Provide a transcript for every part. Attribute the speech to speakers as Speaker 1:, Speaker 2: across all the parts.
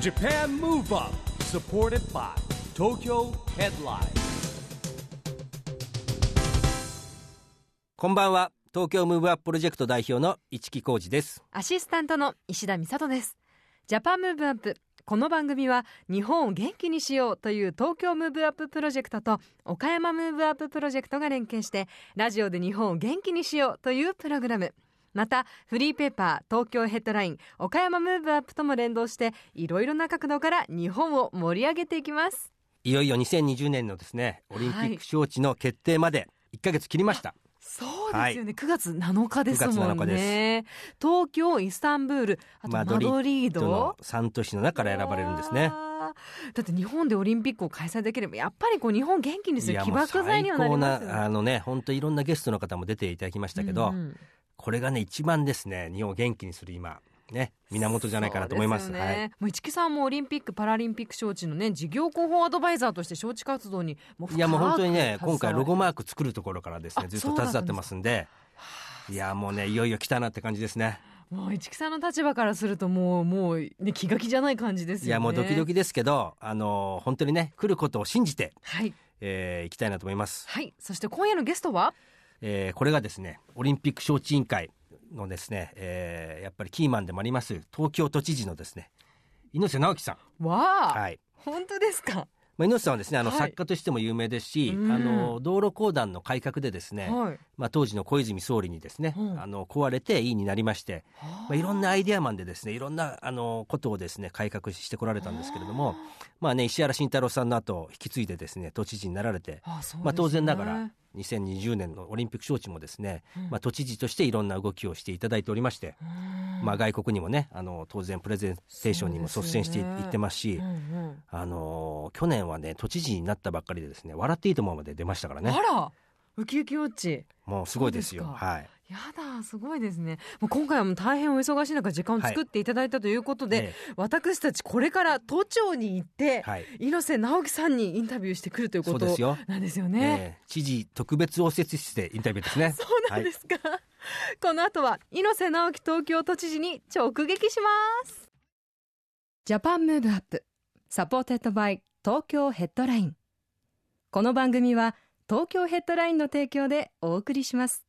Speaker 1: JAPAN MOVE UP SUPPORTED BY TOKYO HEADLINE.
Speaker 2: こんばんは。東京ムーブアッププロジェクト代表の市木浩司です。
Speaker 3: アシスタントの石田美里です。ジャパンムーブアップこの番組は日本を元気にしようという東京ムーブアッププロジェクトと岡山ムーブアッププロジェクトが連携してラジオで日本を元気にしようというプログラムまたフリーペーパー東京ヘッドライン岡山ムーブアップとも連動していろいろな角度から日本を盛り上げていきます。
Speaker 2: いよいよ2020年のですねオリンピック招致の決定まで1ヶ月切りました、
Speaker 3: そうですよね、9月7日ですもん
Speaker 2: 9月7日
Speaker 3: ね東京イスタンブールあとマドリード。
Speaker 2: の3都市の中から選ばれるんですね。
Speaker 3: だって日本でオリンピックを開催できればやっぱりこう日本元気にする起爆剤にはなりますよね。
Speaker 2: あのね本当いろんなゲストの方も出ていただきましたけど、
Speaker 3: うんうん
Speaker 2: これがね一番ですね。日本を元気にする今。ね。源じゃないかなと思います。
Speaker 3: ね。
Speaker 2: はい。
Speaker 3: もう市木さんもオリンピック・パラリンピック招致のね事業広報アドバイザーとして招致活動にもう
Speaker 2: いやもう本当にね今回ロゴ
Speaker 3: 携わ
Speaker 2: マーク作るところからですね
Speaker 3: あ
Speaker 2: ずっと手伝ってますんで。いやもうねいよいよ来たなって感じですね。
Speaker 3: りもう市木さんの立場からするともうもうね気が気じゃない感じですよね。
Speaker 2: いやもうドキドキですけどあの本当にね来ることを信じて、
Speaker 3: はい。
Speaker 2: えー、行きたいなと思います、
Speaker 3: はい。そして今夜のゲストは？
Speaker 2: えー、これがですねオリンピック招致委員会のですね、えー、やっぱりキーマンでもあります東京都知事のですね猪瀬直樹さん。
Speaker 3: わあ、
Speaker 2: はい。
Speaker 3: 本当ですか？
Speaker 2: まあ、猪瀬さんはですねあの、
Speaker 3: はい。
Speaker 2: 作家としても有名ですし、
Speaker 3: うん。
Speaker 2: あの道路公団の改革でですね、
Speaker 3: はい。
Speaker 2: まあ、当時の小泉総理にですね、
Speaker 3: うん
Speaker 2: あの壊れて委員になりまして、
Speaker 3: は
Speaker 2: まあ、いろんなアイデアマンでですねいろんなあのことをですね改革してこられたんですけれどもまあね石原慎太郎さんの後引き継いでですね都知事になられて、
Speaker 3: あそうですね。
Speaker 2: まあ、当然ながら2020年のオリンピック招致もですね、まあ、都知事としていろんな動きをしていただいておりまして、まあ、外国にもねあの当然プレゼンテーションにも率先してい,、ってますし、
Speaker 3: うんうん
Speaker 2: あの去年はね都知事になったばっかりでですね笑っていいと思うまで出ましたからね。
Speaker 3: あらウキウキウォッチ。
Speaker 2: もうすごいですよ。はい
Speaker 3: やだすごいですね。もう今回はもう大変お忙しい中時間を作っていただいたということで、
Speaker 2: え
Speaker 3: 私たちこれから都庁に行って、
Speaker 2: はい。
Speaker 3: 猪瀬直樹さんにインタビューしてくるということ
Speaker 2: そうですよ。
Speaker 3: なんですよね。
Speaker 2: えー知事特別応接室でインタビューですね。
Speaker 3: そうなんですか、この後は猪瀬直樹東京都知事に直撃します。 JAPAN MOVE UP SUPPORTED BY TOKYO HEADLINE。この番組は東京ヘッドラインの提供でお送りします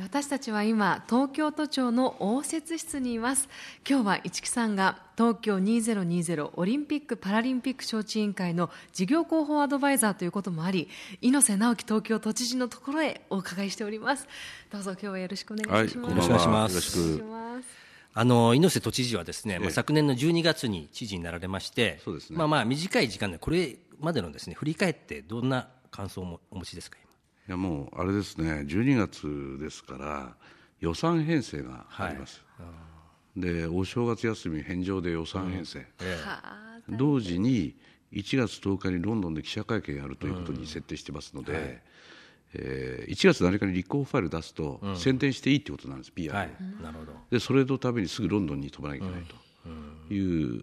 Speaker 3: 私たちは今東京都庁の応接室にいます。今日は市木さんが東京2020オリンピック・パラリンピック招致委員会の事業広報アドバイザーということもあり猪瀬直樹東京都知事のところへお伺いしております。どうぞ今日はよろしくお願いします、
Speaker 2: よろしくお願いします。
Speaker 4: よろし
Speaker 3: お願いし
Speaker 4: く。
Speaker 3: ます。
Speaker 2: あの猪瀬都知事はですね、まあ、
Speaker 4: ええ
Speaker 2: 昨年の12月に知事になられまして
Speaker 4: そうですね。
Speaker 2: まあまあ短い時間でこれまでのですね振り返ってどんな感想をもお持ちですか
Speaker 4: いやもうあれですね、12月ですから予算編成があります。でお正月休み返上で予算編成、
Speaker 3: は
Speaker 4: 同時に1月10日にロンドンで記者会見やるということに設定してますので、えー1月7日に立候補ファイル出すと、宣伝していいってことなんです、PR を、
Speaker 2: はい、なるほど。
Speaker 4: でそれのためにすぐロンドンに飛ばなきゃいけないという、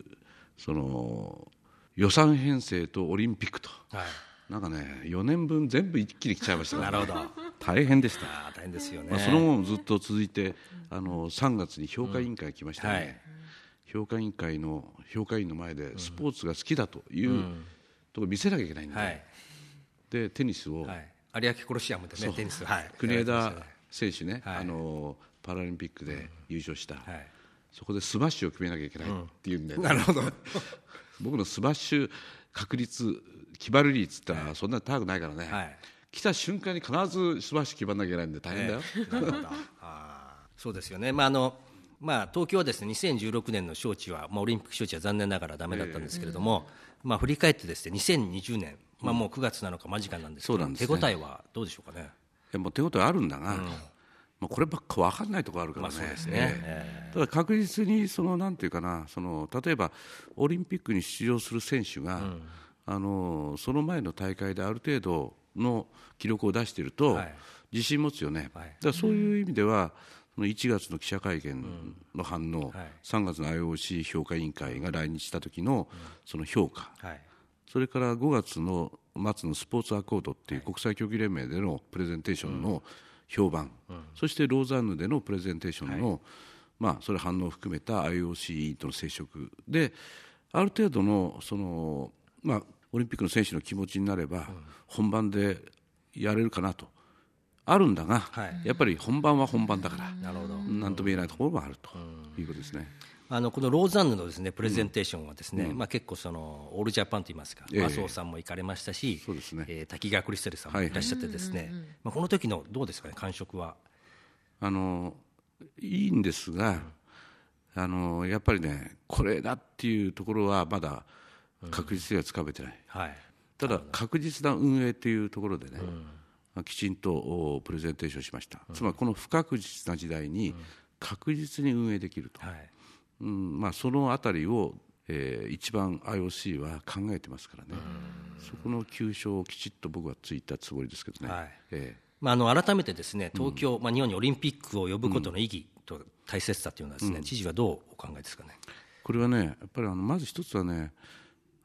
Speaker 4: その予算編成とオリンピックと、
Speaker 2: はい
Speaker 4: なんかね、4年分全部一気に来ちゃいましたから、
Speaker 2: なるほど。
Speaker 4: 大変でした。
Speaker 2: 大変ですよね、
Speaker 4: まあ、その後もずっと続いて、あの3月に評価委員会来ましたね、
Speaker 2: はい。
Speaker 4: 評価委員会の評価委員の前でスポーツが好きだというところを見せなきゃいけないんで、
Speaker 2: はい。
Speaker 4: でテニスを、
Speaker 2: はい。有明コロシアムでねテニスはい。
Speaker 4: 国枝選手ね、
Speaker 2: はい。
Speaker 4: あのパラリンピックで優勝した、
Speaker 2: したねはい。
Speaker 4: そこでスマッシュを決めなきゃいけないっていうんで、
Speaker 2: なるほど。
Speaker 4: 僕のスマッシュ確率、決まる率ってのはそんなに高くないからね、
Speaker 2: はい。
Speaker 4: 来た瞬間に必ずスマッシュ決まらなきゃいけないんで大変だよ。
Speaker 2: なるほど。あー。そうですよね、まああのまあ、東京はですね2016年の招致は、まあ、オリンピック招致は残念ながらだめだったんですけれども、まあ、振り返ってですね2020年、まあ、もう9月なのか間近なんですけど、
Speaker 4: そうなんね。
Speaker 2: 手応えはどうでしょうかね？
Speaker 4: いやもう手応えあるんだが、まあ、こればっか分かんないところあるからね,、
Speaker 2: まあね。
Speaker 4: ええ。ただ確実にそのなんていうかなその例えばオリンピックに出場する選手が、あのその前の大会である程度の記録を出していると、
Speaker 2: はい。
Speaker 4: 自信持つよね、
Speaker 2: はい。
Speaker 4: だからそういう意味では、その1月の記者会見の反応、
Speaker 2: はい。
Speaker 4: 3月の IOC 評価委員会が来日した時のその評価、
Speaker 2: はい。
Speaker 4: それから5月の末のスポーツアコードっていう国際競技連盟でのプレゼンテーションの評判、そしてローザンヌでのプレゼンテーションの、まあ、それ反応を含めた IOC 委員との接触である程度のその、まあ、オリンピックの選手の気持ちになれば、本番でやれるかなと。あるんだが、
Speaker 2: はい。
Speaker 4: やっぱり本番は本番だから、
Speaker 2: なるほど。
Speaker 4: なんとも言えないところもあるということですね。
Speaker 2: あのこのローザンヌのですねプレゼンテーションはですね、まあ結構そのオールジャパンといいますか、
Speaker 4: ええ。
Speaker 2: 麻生さんも行かれましたし、
Speaker 4: そうですね。
Speaker 2: えー滝川クリステルさんもいらっしゃってですね、まあこの時のどうですかね感触は？
Speaker 4: あのいいんですが、あのやっぱりね、これだっていうところはまだ確実にはつかめてない、
Speaker 2: はい。
Speaker 4: ただ、確実な運営というところでね、まあきちんとおプレゼンテーションしました、つまりこの不確実な時代に確実に運営できると、
Speaker 2: はい。
Speaker 4: うんまあ、そのあたりを、えー一番 IOC は考えてますからね、そこの急所をきちっと僕はついたつもりですけどね。
Speaker 2: はい。
Speaker 4: え
Speaker 2: まあ、あの改めてですね東京、まあ、日本にオリンピックを呼ぶことの意義と大切さというのはですね、知事はどうお考えですかね？
Speaker 4: これはね、やっぱりあのまず一つはね、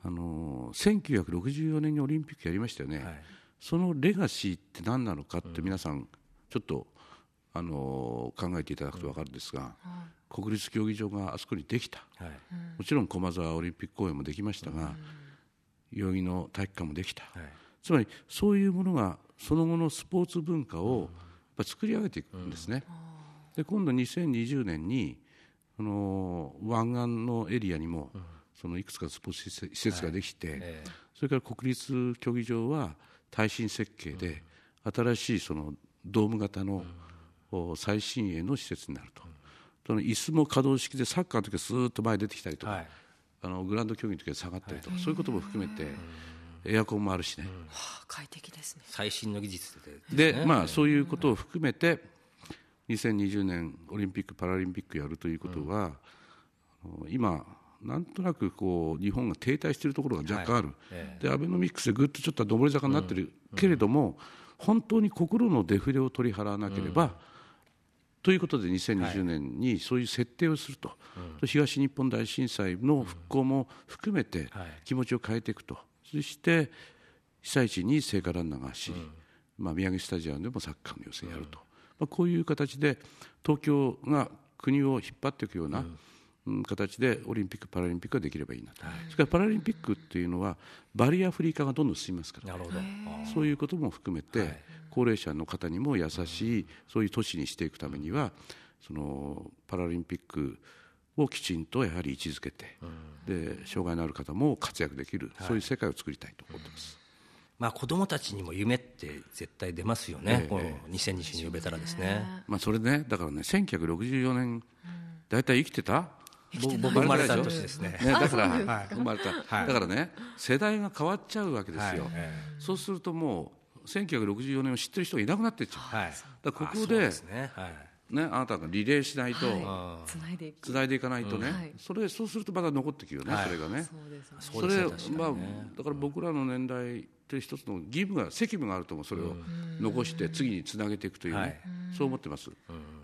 Speaker 4: あの1964年にオリンピックやりましたよね、
Speaker 2: はい。
Speaker 4: そのレガシーって何なのかって、皆さん、ちょっと、あの考えていただくと分かるんですが、国立競技場があそこにできた、
Speaker 2: はい。
Speaker 4: もちろん駒沢オリンピック公園もできましたが、代々木の体育館もできた、
Speaker 2: はい。
Speaker 4: つまりそういうものが、その後のスポーツ文化をやっぱ作り上げていくんですね。で今度2020年にあの湾岸のエリアにも、そのいくつかスポーツ施設ができて、
Speaker 2: ええ。
Speaker 4: それから国立競技場は耐震設計で、新しいそのドーム型の、お最新鋭の施設になると、その椅子も可動式でサッカーの時はスーッと前に出てきたりとか、
Speaker 2: はい。
Speaker 4: あのグラウンド競技の時は下がったりとか、そういうことも含めて、エアコンもあるしね。
Speaker 3: はあ快適ですね。
Speaker 2: 最新の技術で
Speaker 4: で、まあ、そういうことを含めて、2020年オリンピック・パラリンピックやるということは、あの今、なんとなくこう日本が停滞しているところが若干ある、
Speaker 2: え
Speaker 4: でアベノミクスでぐっとちょっと上り坂になってるけれども、本当に心のデフレを取り払わなければ、ということで2020年にそういう設定をすると、東日本大震災の復興も含めて
Speaker 2: はい。
Speaker 4: 気持ちを変えていくと、そして被災地に聖火ランナーが走り、まあ、宮城スタジアムでもサッカーの予選やると、まあ、こういう形で東京が国を引っ張っていくような、うん形でオリンピック・パラリンピックができればいいなと、それからパラリンピックっていうのはバリアフリー化がどんどん進みますから。
Speaker 2: なるほど。
Speaker 4: そういうことも含めて、高齢者の方にも優しい、そういう都市にしていくためには、そのパラリンピックをきちんとやはり位置づけて、で障害のある方も活躍できる、そういう世界を作りたいと思ってます。
Speaker 2: まあ子供たちにも夢って絶対出ますよね。
Speaker 4: ええ。
Speaker 2: この2020に呼べたらですね。
Speaker 4: まあ、それね、だからね、1964年、大体生きてた
Speaker 2: 僕僕生まれた年ですね。
Speaker 4: ね、だから、生まれた、
Speaker 2: はい。
Speaker 4: だからね、世代が変わっちゃうわけですよ、
Speaker 2: はい。え
Speaker 4: そうするともう、1964年を知ってる人がいなくなっていっちゃう、
Speaker 2: はい。
Speaker 4: だからここで
Speaker 2: すね。はい。
Speaker 4: ね、あなたがリレーしないと、
Speaker 3: はい。つないでいく
Speaker 4: つないでいかないとね、
Speaker 3: はい。
Speaker 4: それそうするとまだ残ってくるよね、
Speaker 2: はい。
Speaker 4: それがね。
Speaker 3: そうですね。
Speaker 2: そうですね
Speaker 4: れまあ、だから僕らの年代って一つの義務が責務があると思うそれを残して次につなげていくというね、
Speaker 2: はい。
Speaker 4: そう思ってます、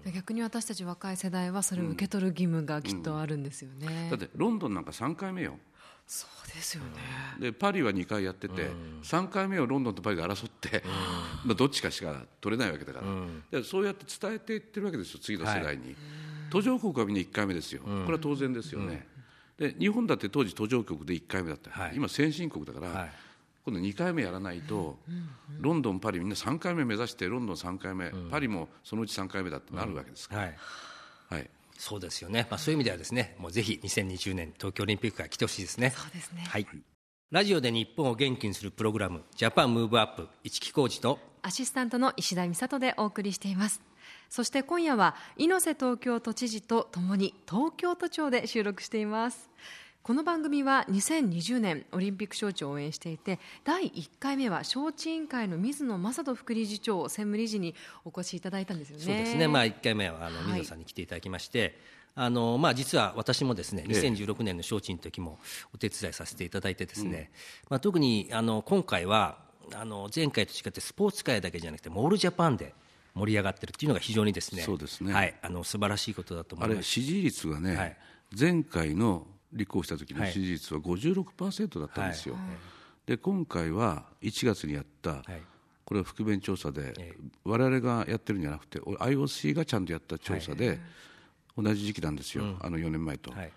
Speaker 3: で逆に私たち若い世代はそれを受け取る義務がきっとあるんですよね、
Speaker 4: だってロンドンなんか3回目よ。
Speaker 3: そうですよね、
Speaker 4: でパリは2回やってて、3回目をロンドンとパリが争って、まあ、どっちかしか取れないわけだから、でそうやって伝えていってるわけですよ次の世代に、途上国はみんな1回目ですよ、これは当然ですよね、で日本だって当時途上国で1回目だった、
Speaker 2: はい。
Speaker 4: 今先進国だから、
Speaker 2: はい
Speaker 4: 今度2回目やらないと、ロンドン、パリみんな3回目目指してロンドン3回目、パリもそのうち3回目だってなるわけですから、
Speaker 2: はい。
Speaker 4: はい、
Speaker 2: そうですよね。まあそういう意味ではですね、もうぜひ2020年東京オリンピックが来てほしいですね。
Speaker 3: そうですね
Speaker 2: はい。ラジオで日本を元気にするプログラム、ジャパンムーブアップ、一木工事と、
Speaker 3: アシスタントの石田美里でお送りしていますそして今夜は猪瀬東京都知事とともに東京都庁で収録していますこの番組は2020年オリンピック招致を応援していて第1回目は招致委員会の水野正人副理事長専務理事にお越しいただいたんですよね。
Speaker 2: そうですね、まあ、1回目はあの
Speaker 3: はい。
Speaker 2: 水野さんに来ていただきまして、あのまあ、実は私もですね
Speaker 4: ええ。
Speaker 2: 2016年の招致の時もお手伝いさせていただいてですね、まあ、特にあの今回はあの前回と違ってスポーツ界だけじゃなくてモールジャパンで盛り上がってるっていうのが非常にですね
Speaker 4: そうですね
Speaker 2: はい、あの素晴らしいことだと思
Speaker 4: あれ、
Speaker 2: います
Speaker 4: 支持率がね、
Speaker 2: はい
Speaker 4: 前回の立候補した時の支持率は56%だったんですよ、で今回は1月にやった、
Speaker 2: はい。
Speaker 4: これは覆面調査で、
Speaker 2: ええ。
Speaker 4: 我々がやってるんじゃなくて、お IOC がちゃんとやった調査で、同じ時期なんですよ、あの4年前と、
Speaker 2: はい。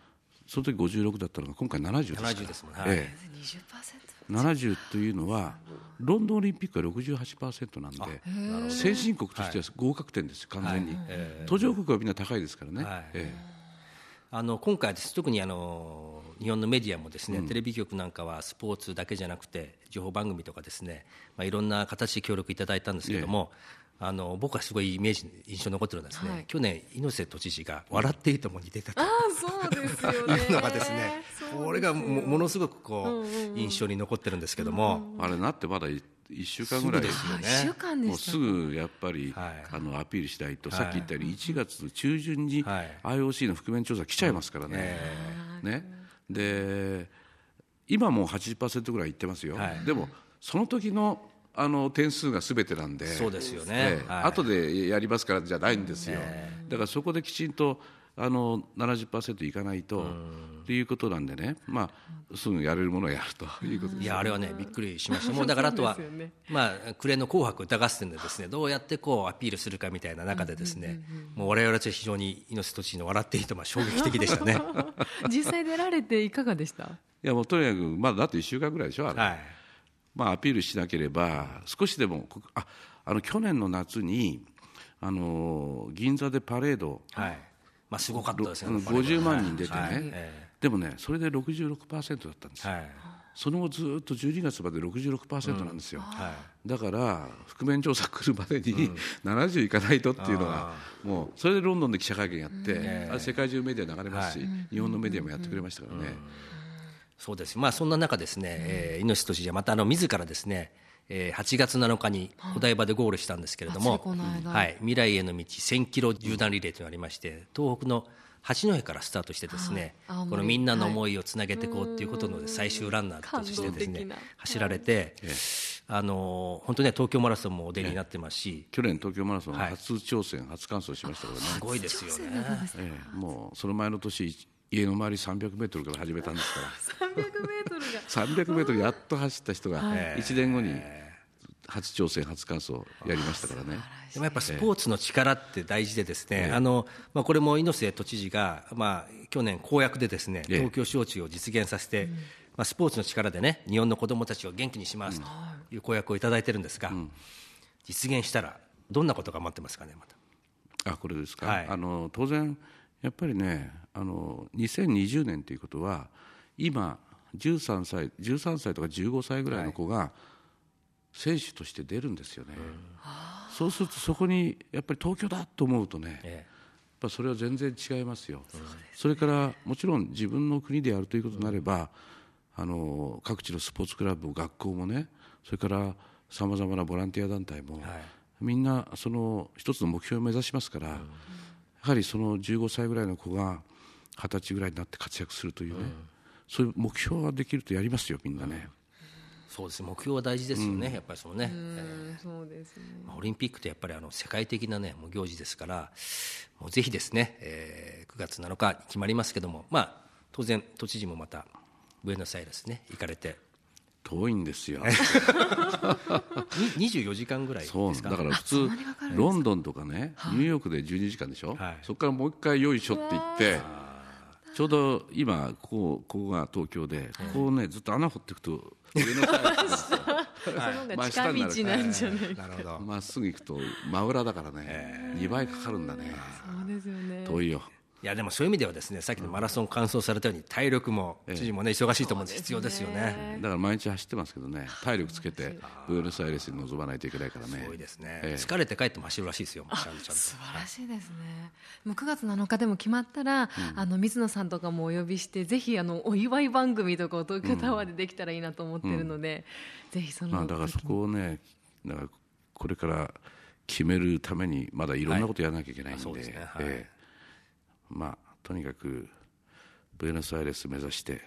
Speaker 4: その時56だったのが今回70ですから。
Speaker 2: 70ですもんね。
Speaker 4: ええ。70というのはロンドンオリンピックは68%なんで先進国としては合格点です完全に、途上国はみんな高いですからね、
Speaker 2: はい。
Speaker 4: え
Speaker 2: あの今回です、特にあの日本のメディアもですね、テレビ局なんかはスポーツだけじゃなくて、情報番組とかですね、まあ、いろんな形で協力いただいたんですけれども、あの僕はすごいイメージ、印象に残ってるのはですね、
Speaker 3: はい。
Speaker 2: 去年、猪瀬都知事が笑っていいとも似てたと
Speaker 3: ああそうですよね。
Speaker 2: いうのがですね、これがもものすごくこう、印象に残ってるんですけども、
Speaker 4: えあれなってまだ1週間ぐらい
Speaker 2: すぐです。よね
Speaker 3: 一週間で
Speaker 4: もうすぐやっぱり、
Speaker 2: はい。
Speaker 4: あのアピールしないと、
Speaker 2: はい。
Speaker 4: さっき言ったように1月中旬に
Speaker 2: はい。
Speaker 4: IOC の覆面調査来ちゃいますからね。ね。で今もう80%ぐらいいってますよ、
Speaker 2: はい。
Speaker 4: でもその時のあの点数がすべてなんで、
Speaker 2: そうですよね。
Speaker 4: ええ。
Speaker 2: はい。
Speaker 4: 後でやりますからじゃないんですよ、だからそこできちんとあの70%いかないとっていうことなんでね、まあ、すぐやれるものはやるということです。
Speaker 2: いやあれはね、びっくりしました、もうだからあとは、
Speaker 3: ね。
Speaker 2: まあ、暮れの紅白歌合戦でですねどうやってこうアピールするかみたいな中で、ですねもう我々たちは非常に猪瀬都知事の笑っていいと、まあ衝撃的でしたね。
Speaker 3: 実際出られていかがでした？
Speaker 4: いやもうとにかく、まだだって1週間ぐらいでしょ、あれ。
Speaker 2: はい。
Speaker 4: まあ、アピールしなければ、少しでも、こああの去年の夏に、あの銀座でパレード、
Speaker 2: はい。まあ、すごかったですね、
Speaker 4: うん50万人出てね、
Speaker 2: はい。え
Speaker 4: でもね、それで66%だったんです
Speaker 2: はい。
Speaker 4: その後ずっと12月まで66%なんですよ、
Speaker 2: はい。
Speaker 4: だから、覆面調査来るまでに70いかないとっていうのが、もうそれでロンドンで記者会見やって、あれ世界中メディア流れますし、日本のメディアもやってくれましたからね。
Speaker 2: そうです、まあ、そんな中ですね、えー猪瀬都知事はまたあの自らですね、えー8月7日にお台場でゴールしたんですけれども、はい、未来への道1000キロ縦断リレーというのがありまして東北の八戸からスタートしてですね、
Speaker 3: は
Speaker 2: このみんなの思いをつなげていこうということの最終ランナーとしてですね走られて、あの本当にね東京マラソンもお出になってますし、
Speaker 4: 去年、東京マラソン
Speaker 2: はい。
Speaker 4: 初挑戦、初完走しましたからね。
Speaker 2: すごいですよね。
Speaker 4: ええ、もうその前の年家の周り300メートルから始めたんですから。
Speaker 3: 300メートルが。
Speaker 4: 300メートルやっと走った人が1年後に初挑戦初完走やりましたからね。
Speaker 2: でもやっぱスポーツの力って大事でですね、あのまあ、これも猪瀬都知事が、まあ、去年公約でですね
Speaker 4: ええ。
Speaker 2: 東京招致を実現させて、まあ、スポーツの力でね日本の子どもたちを元気にしますという公約をいただいてるんですが、実現したらどんなことが待ってますかねまた。
Speaker 4: あこれですか、
Speaker 2: はい。
Speaker 4: あの当然やっぱりねあの2020年ということは今13歳13歳とか15歳ぐらいの子が選手として出るんですよね、そうするとそこにやっぱり東京だと思うとね、
Speaker 2: え
Speaker 4: やっぱそれは全然違いますよ、それからもちろん自分の国でやるということになれば、あの各地のスポーツクラブも学校もね、それからさまざまなボランティア団体も、みんなその一つの目標を目指しますから、やはりその15歳ぐらいの子が二十歳ぐらいになって活躍するというね、そういう目標ができるとやりますよ、みんなね。
Speaker 2: そうです。目標は大事ですよね、やっぱりそのね、
Speaker 3: うんそうですね。
Speaker 2: まあオリンピックってやっぱりあの世界的な、ね、もう行事ですから、もうぜひですね、えー9月7日に決まりますけども、まあ、当然、都知事もまた、ブエノスアイレスね、行かれて、
Speaker 4: 遠いんですよ。
Speaker 2: に24時間ぐらいですか？
Speaker 4: そうだから普通ロンドンとかね、ニューヨークで12時間でしょ、
Speaker 2: はい。
Speaker 4: そこからもう一回よいしょって言ってちょうど今ここここが東京で、ここをねずっと穴掘っていくと上の階なんですよ。
Speaker 3: その方が
Speaker 4: 真
Speaker 3: 近道
Speaker 4: な
Speaker 3: んじゃない
Speaker 2: なるほど、
Speaker 4: まっすぐ行くと真裏だからね、2倍かかるんだね。
Speaker 3: そうですよね。
Speaker 4: 遠いよ
Speaker 2: いやでもそういう意味ではですねさっきのマラソン完走されたように体力も知事もね忙しいと思うんです必要ですよね。
Speaker 4: だから毎日走ってますけどね体力つけてブエノスアイレスに臨まないといけないからね。
Speaker 2: すごいですね、
Speaker 4: ええ。
Speaker 2: 疲れて帰っても走るらしいですよ
Speaker 3: 素晴らしいですね。もう9月7日でも決まったら、あの水野さんとかもお呼びして、ぜひあのお祝い番組とかを東京タワーでできたらいいなと思ってるので、ぜひその、
Speaker 4: まあ、だからそこをねだからこれから決めるためにまだいろんなことやらなきゃいけないんで,、
Speaker 2: はいそうですね。はい。
Speaker 4: ええまあとにかくブエノスアイレス目指して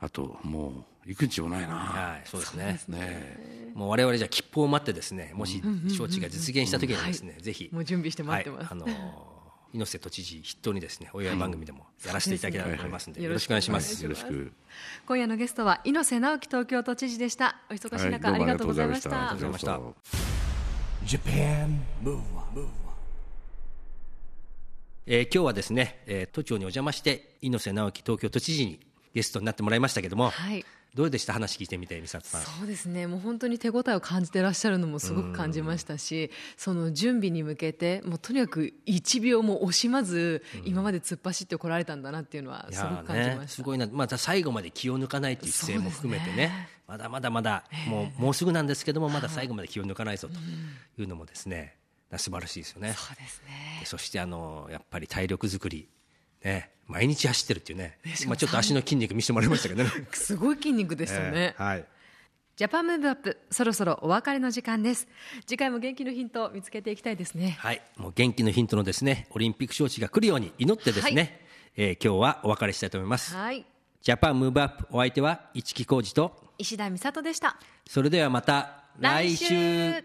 Speaker 4: あともう行くんちもないな、
Speaker 2: はいそうですね
Speaker 4: ね
Speaker 2: もう我々じゃあ切符を待ってですねもし招致が実現した時にはですね、ぜひ
Speaker 3: もう準備して待ってます。
Speaker 2: はい、あのー猪瀬都知事筆頭にですねお祝い番組でもやらせていただけたらと思いますので、
Speaker 3: はい
Speaker 2: よろしくお願いします。
Speaker 4: よろしく
Speaker 3: 今夜のゲストは猪瀬直樹東京都知事でした。お忙しい中、
Speaker 4: はい
Speaker 3: ありがとうございまし
Speaker 4: どうもあ
Speaker 3: た
Speaker 4: りがとうございました
Speaker 2: ありがとうございましたえー今日はですね、えー都庁にお邪魔して猪瀬直樹東京都知事にゲストになってもらいましたけども、
Speaker 3: はい。
Speaker 2: どうでした？話聞いてみて美里さん。
Speaker 3: そうですね。もう本当に手応えを感じてらっしゃるのもすごく感じましたしその準備に向けてもうとにかく1秒も惜しまず今まで突っ走ってこられたんだなっていうのはいすご
Speaker 2: や
Speaker 3: く感じました、
Speaker 2: ねすごいな。また最後まで気を抜かないという姿勢も含めてね
Speaker 3: ね。
Speaker 2: まだまだまだ、もうもうすぐなんですけどもまだ最後まで気を抜かないぞというのもですね、素晴らしいですよね。
Speaker 3: そうですね。
Speaker 2: そしてあのやっぱり体力作りね毎日走ってるっていうね。まあ、ちょっと足の筋肉見せてもらいましたけどね。
Speaker 3: すごい筋肉ですよね、
Speaker 2: えーはい。
Speaker 3: ジャパンムーブアップそろそろお別れの時間です。次回も元気のヒントを見つけていきたいですね。
Speaker 2: はい、もう元気のヒントのですねオリンピック招致が来るように祈ってですね、
Speaker 3: はい。
Speaker 2: えー今日はお別れしたいと思います、
Speaker 3: はい。
Speaker 2: ジャパンムーブアップお相手は市木浩二と
Speaker 3: 石田美里でした。
Speaker 2: それではまた来週